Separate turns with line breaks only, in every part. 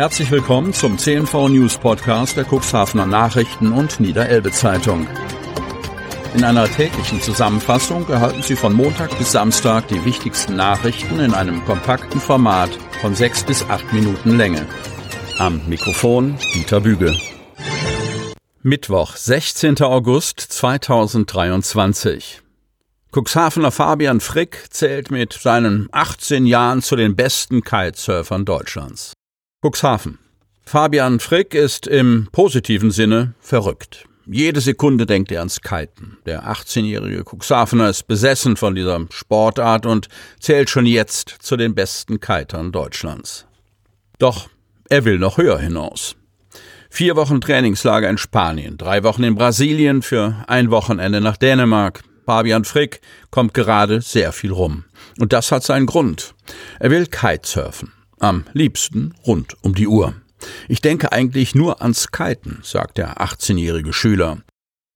Herzlich willkommen zum CNV News Podcast der Cuxhavener Nachrichten und Niederelbe Zeitung. In einer täglichen Zusammenfassung erhalten Sie von Montag bis Samstag die wichtigsten Nachrichten in einem kompakten Format von sechs bis acht Minuten Länge. Am Mikrofon Dieter Büge. Mittwoch, 16. August 2023. Cuxhavener Fabian Frick zählt mit seinen 18 Jahren zu den besten Kitesurfern Deutschlands. Cuxhaven. Fabian Frick ist im positiven Sinne verrückt. Jede Sekunde denkt er ans Kiten. Der 18-jährige Cuxhavener ist besessen von dieser Sportart und zählt schon jetzt zu den besten Kitern Deutschlands. Doch er will noch höher hinaus. Vier Wochen Trainingslager in Spanien, drei Wochen in Brasilien, für ein Wochenende nach Dänemark. Fabian Frick kommt gerade sehr viel rum. Und das hat seinen Grund. Er will Kitesurfen. Am liebsten rund um die Uhr. Ich denke eigentlich nur ans Kiten, sagt der 18-jährige Schüler.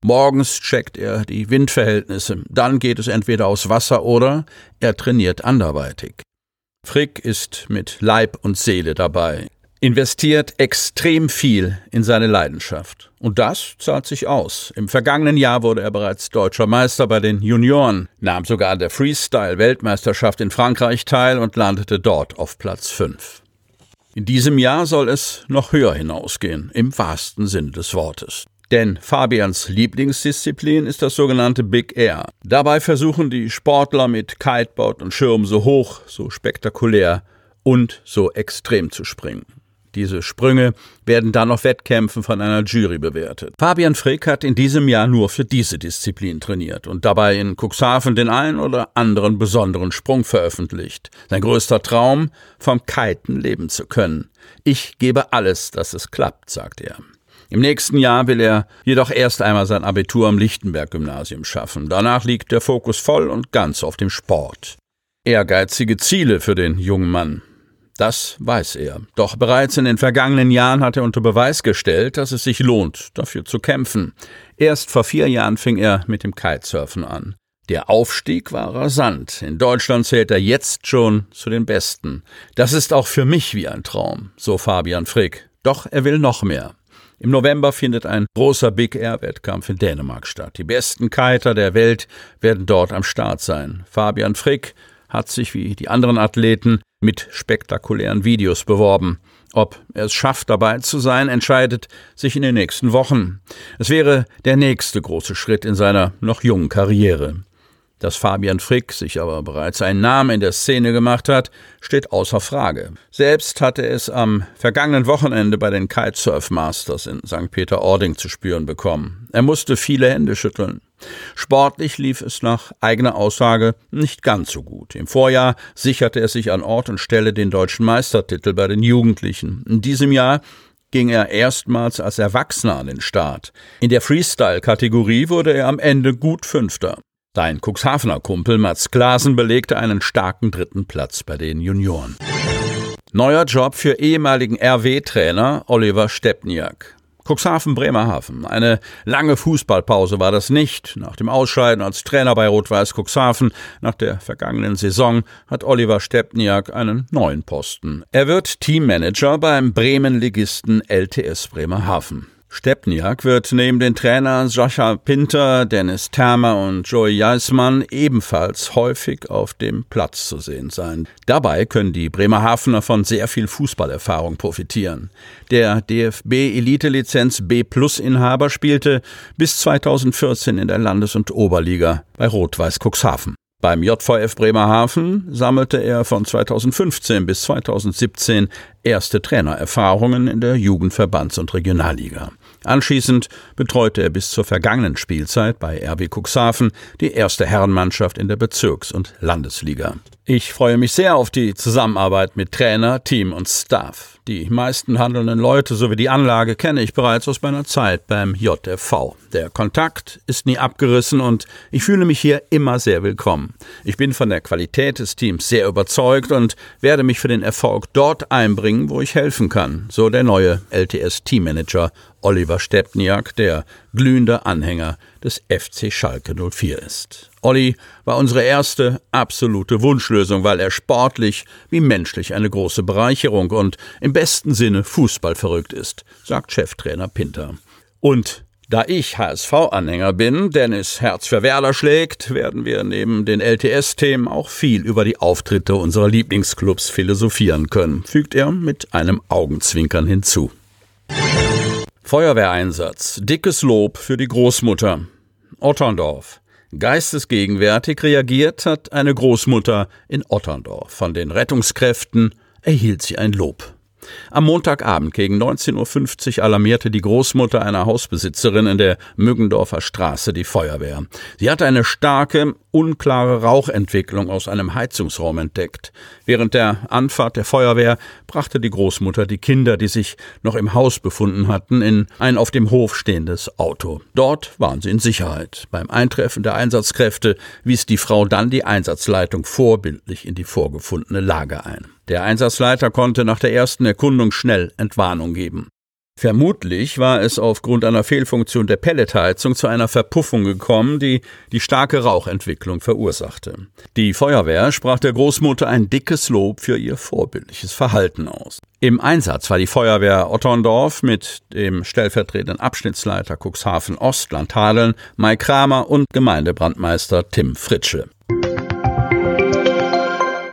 Morgens checkt er die Windverhältnisse, dann geht es entweder aus Wasser oder er trainiert anderweitig. Frick ist mit Leib und Seele dabei, investiert extrem viel in seine Leidenschaft. Und das zahlt sich aus. Im vergangenen Jahr wurde er bereits deutscher Meister bei den Junioren, nahm sogar an der Freestyle-Weltmeisterschaft in Frankreich teil und landete dort auf Platz 5. In diesem Jahr soll es noch höher hinausgehen, im wahrsten Sinne des Wortes. Denn Fabians Lieblingsdisziplin ist das sogenannte Big Air. Dabei versuchen die Sportler mit Kiteboard und Schirm so hoch, so spektakulär und so extrem zu springen. Diese Sprünge werden dann auf Wettkämpfen von einer Jury bewertet. Fabian Frick hat in diesem Jahr nur für diese Disziplin trainiert und dabei in Cuxhaven den einen oder anderen besonderen Sprung veröffentlicht. Sein größter Traum, vom Kiten leben zu können. Ich gebe alles, dass es klappt, sagt er. Im nächsten Jahr will er jedoch erst einmal sein Abitur am Lichtenberg-Gymnasium schaffen. Danach liegt der Fokus voll und ganz auf dem Sport. Ehrgeizige Ziele für den jungen Mann. Das weiß er. Doch bereits in den vergangenen Jahren hat er unter Beweis gestellt, dass es sich lohnt, dafür zu kämpfen. Erst vor vier Jahren fing er mit dem Kitesurfen an. Der Aufstieg war rasant. In Deutschland zählt er jetzt schon zu den Besten. Das ist auch für mich wie ein Traum, so Fabian Frick. Doch er will noch mehr. Im November findet ein großer Big Air Wettkampf in Dänemark statt. Die besten Kiter der Welt werden dort am Start sein. Fabian Frick hat sich wie die anderen Athleten mit spektakulären Videos beworben. Ob er es schafft, dabei zu sein, entscheidet sich in den nächsten Wochen. Es wäre der nächste große Schritt in seiner noch jungen Karriere. Dass Fabian Frick sich aber bereits einen Namen in der Szene gemacht hat, steht außer Frage. Selbst hatte es am vergangenen Wochenende bei den Kitesurf Masters in St. Peter-Ording zu spüren bekommen. Er musste viele Hände schütteln. Sportlich lief es nach eigener Aussage nicht ganz so gut. Im Vorjahr sicherte er sich an Ort und Stelle den deutschen Meistertitel bei den Jugendlichen. In diesem Jahr ging er erstmals als Erwachsener an den Start. In der Freestyle-Kategorie wurde er am Ende gut Fünfter. Sein Cuxhavener Kumpel Mats Glasen belegte einen starken dritten Platz bei den Junioren. Neuer Job für ehemaligen RW-Trainer Oliver Stepniak. Cuxhaven Bremerhaven. Eine lange Fußballpause war das nicht. Nach dem Ausscheiden als Trainer bei Rot-Weiß Cuxhaven nach der vergangenen Saison hat Oliver Stepniak einen neuen Posten. Er wird Teammanager beim Bremen-Ligisten LTS Bremerhaven. Stepniak wird neben den Trainern Sascha Pinter, Dennis Thermer und Joey Jaismann ebenfalls häufig auf dem Platz zu sehen sein. Dabei können die Bremerhavener von sehr viel Fußballerfahrung profitieren. Der DFB-Elite-Lizenz B-Plus-Inhaber spielte bis 2014 in der Landes- und Oberliga bei Rot-Weiß Cuxhaven. Beim JVF Bremerhaven sammelte er von 2015 bis 2017 erste Trainererfahrungen in der Jugendverbands- und Regionalliga. Anschließend betreute er bis zur vergangenen Spielzeit bei RW Cuxhaven die erste Herrenmannschaft in der Bezirks- und Landesliga. Ich freue mich sehr auf die Zusammenarbeit mit Trainer, Team und Staff. Die meisten handelnden Leute sowie die Anlage kenne ich bereits aus meiner Zeit beim JFV. Der Kontakt ist nie abgerissen und ich fühle mich hier immer sehr willkommen. Ich bin von der Qualität des Teams sehr überzeugt und werde mich für den Erfolg dort einbringen, wo ich helfen kann, so der neue LTS Teammanager Oliver Stepniak, der glühender Anhänger des FC Schalke 04 ist. Olli war unsere erste absolute Wunschlösung, weil er sportlich wie menschlich eine große Bereicherung und im besten Sinne Fußball verrückt ist, sagt Cheftrainer Pinter. Und da ich HSV-Anhänger bin, Dennis Herz für Werder schlägt, werden wir neben den LTS-Themen auch viel über die Auftritte unserer Lieblingsclubs philosophieren können, fügt er mit einem Augenzwinkern hinzu. Feuerwehreinsatz. Dickes Lob für die Großmutter. Otterndorf. Geistesgegenwärtig reagiert hat eine Großmutter in Otterndorf. Von den Rettungskräften erhielt sie ein Lob. Am Montagabend gegen 19.50 Uhr alarmierte die Großmutter einer Hausbesitzerin in der Müggendorfer Straße die Feuerwehr. Sie hatte eine starke, unklare Rauchentwicklung aus einem Heizungsraum entdeckt. Während der Anfahrt der Feuerwehr brachte die Großmutter die Kinder, die sich noch im Haus befunden hatten, in ein auf dem Hof stehendes Auto. Dort waren sie in Sicherheit. Beim Eintreffen der Einsatzkräfte wies die Frau dann die Einsatzleitung vorbildlich in die vorgefundene Lage ein. Der Einsatzleiter konnte nach der ersten Erkundung schnell Entwarnung geben. Vermutlich war es aufgrund einer Fehlfunktion der Pelletheizung zu einer Verpuffung gekommen, die die starke Rauchentwicklung verursachte. Die Feuerwehr sprach der Großmutter ein dickes Lob für ihr vorbildliches Verhalten aus. Im Einsatz war die Feuerwehr Otterndorf mit dem stellvertretenden Abschnittsleiter Cuxhaven Ost, Landhadeln, Mai Kramer und Gemeindebrandmeister Tim Fritsche.